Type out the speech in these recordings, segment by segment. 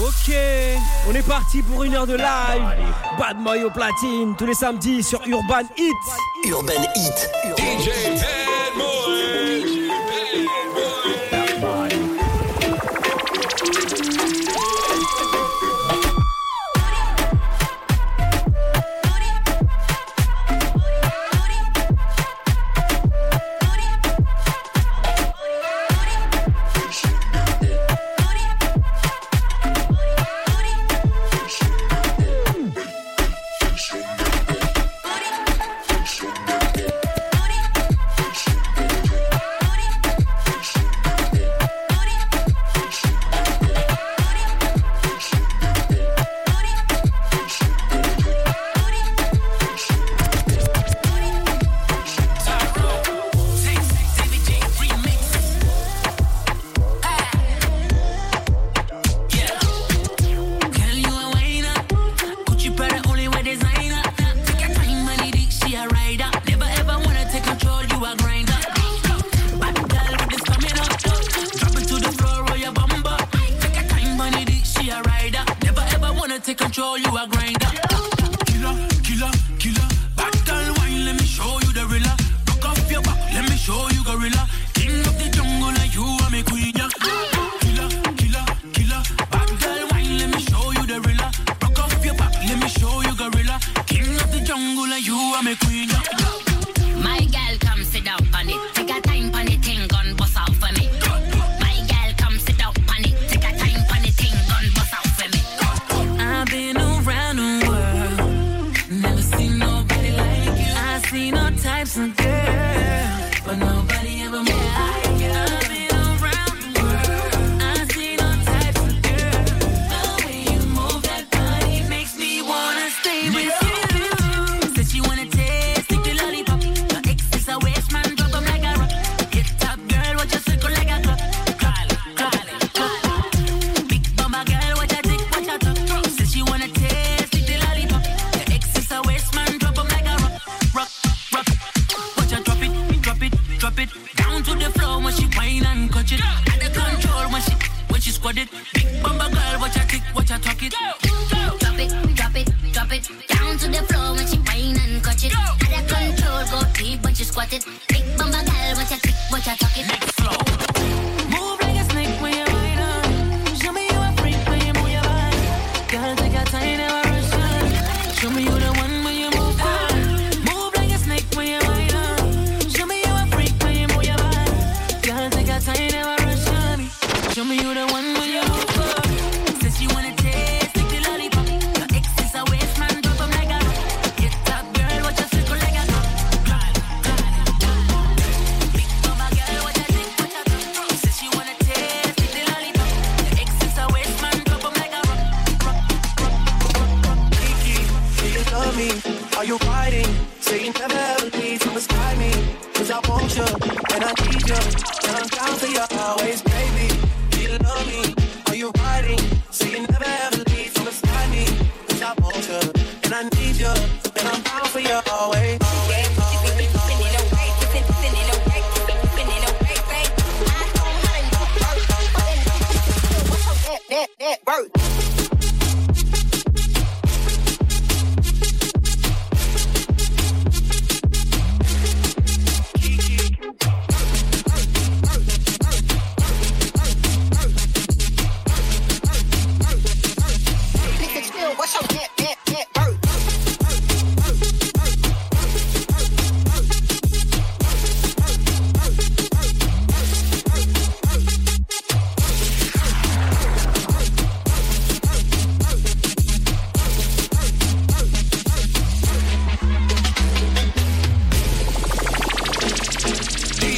Ok, on est parti pour une heure de live. Bad Mayo Platine tous les samedis sur Urban Hit. Urban Hit. DJ when she whine and catch it. Out of control when she when she squat it. Big bumper girl, watch her tick, watch her talk it. Drop it, drop it, drop it down to the floor when she whine and catch it. Out of control, go deep when she squat it. Big bumper girl, watch her tick, watch her talk it. you the one we look for. Says you wanna taste like the lollipop. Your ex is a waste man, drop him like a Get that girl, watch her circle like a Big mama girl, what you think, what you think? Says you wanna taste like the lollipop. Your ex is a waste man, drop him like a Kiki, do you love me? Are you fighting? Never ever need to I want you, and I need you, and I'm down for always.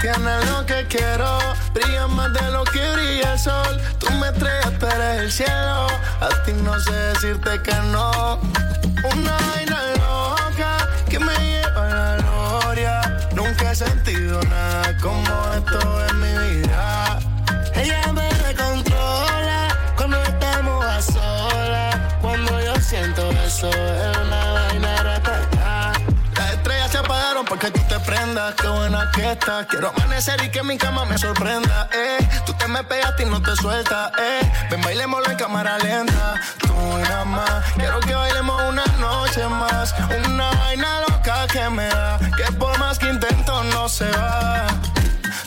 tienes lo que quiero, brilla más de lo que brilla el sol. Tú me tú eres el cielo. A ti no sé decirte que no. Una vaina loca que me lleva a la gloria. Nunca he sentido nada como esto en mi vida. Qué buena que estás. Quiero amanecer y que mi cama me sorprenda. Eh. Tú te me pegaste y no te sueltas. Eh. Ven, bailémoslo en cámara lenta. Tú nada más. Quiero que bailemos una noche más. Una vaina loca que me da. Que por más que intento no se va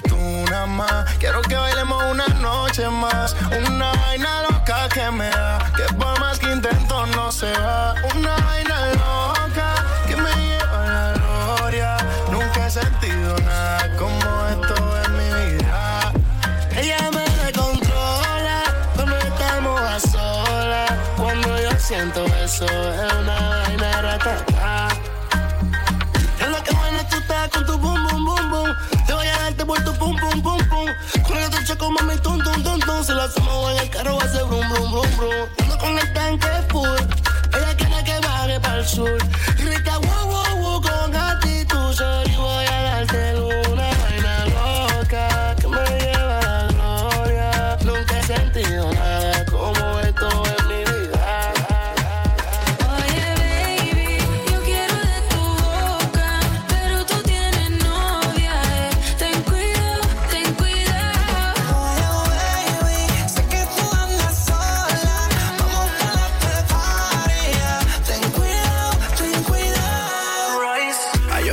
tú nada más. Quiero que bailemos una noche más. Una vaina loca que me da. Que por más que intento no se va. Una vaina loca yo siento eso, es una vaina ratata. Es lo que bueno tú estás con tu boom, boom, boom, boom. Te voy a darte por tu pum, pum, pum, pum. Con el otro choco, mami, tum, tum, tum, tum. Si lo hacemos en el carro, va a ser brum, brum, brum, brum.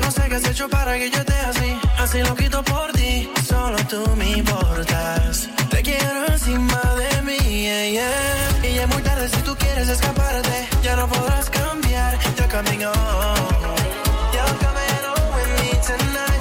No sé qué has hecho para que yo esté así. Así lo quito por ti. Solo tú me importas. Te quiero encima de mí. yeah. Y ya es muy tarde si tú quieres escaparte. Ya no podrás cambiar. Yo camino. Yo camino with me tonight.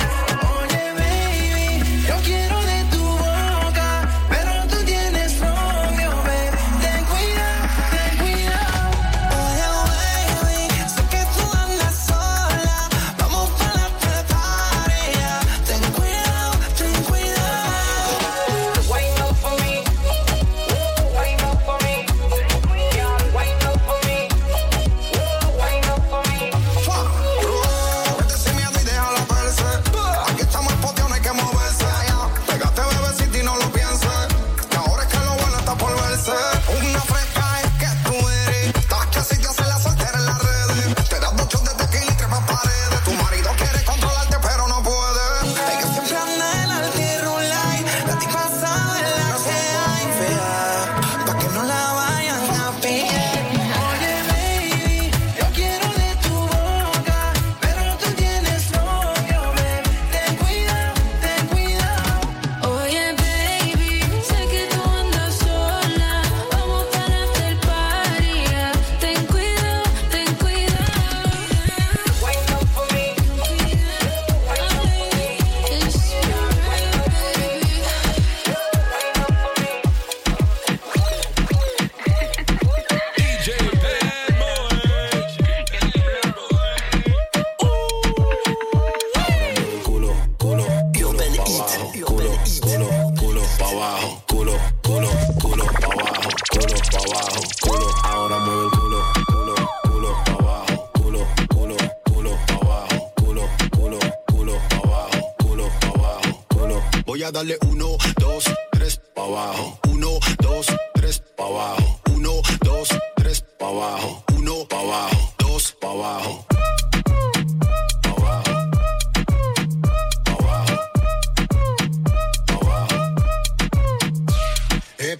Darle uno, dos, tres pa' abajo, uno, dos, tres pa' abajo, uno, dos, tres pa' abajo, uno pa' abajo, dos pa' abajo.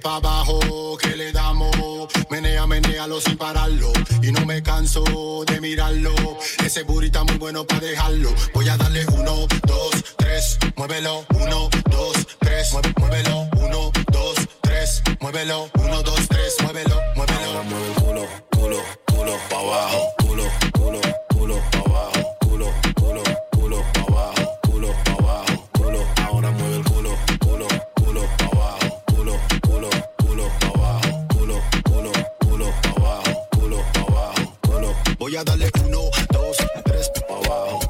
pa' abajo. Menea, menealo sin pararlo. Y no me canso de mirarlo. Ese burrito muy bueno para dejarlo. Voy a darle uno, dos, tres, muévelo. Uno, dos, tres, muévelo. Uno, dos, tres, muévelo. Uno, dos, tres, muévelo, muévelo. Ahora mueve el culo, culo, culo pa' abajo. Culo, culo voy a darle uno, dos, tres, pa' abajo.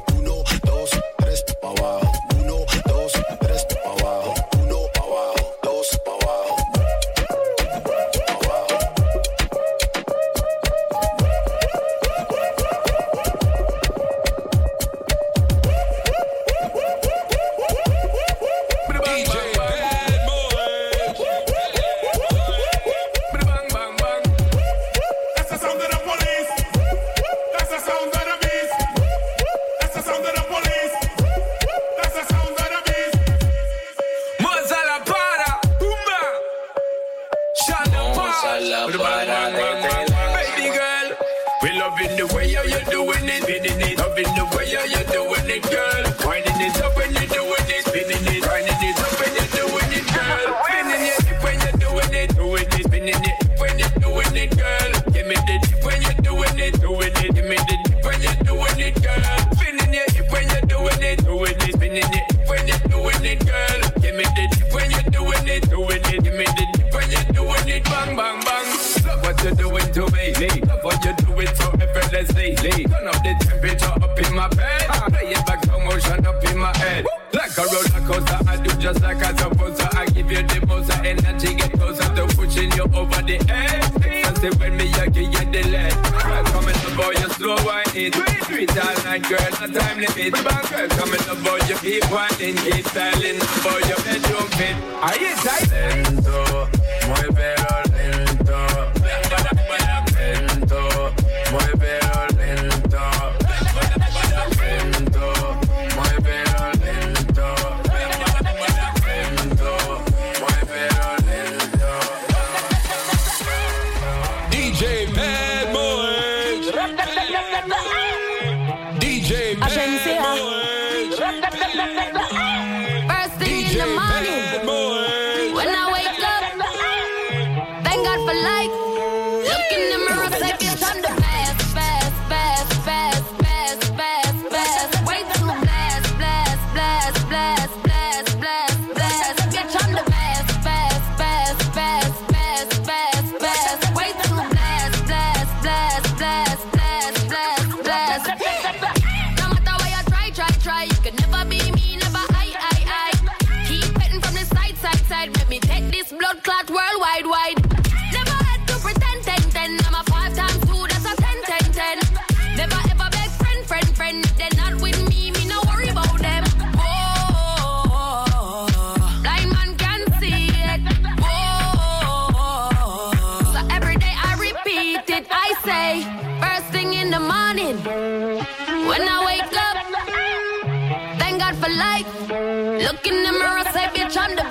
fi get the lead. Come and love how you slow whining. Sweet Do all night, girl, no time limit. Bang, girl, come and love how you keep whining, keep styling, love how your bedroom fit. you está. Lento, muy pero DJ Bad Boy. say first thing in the morning when I wake up. Thank God for life. Look in the mirror, say, bitch, I'm the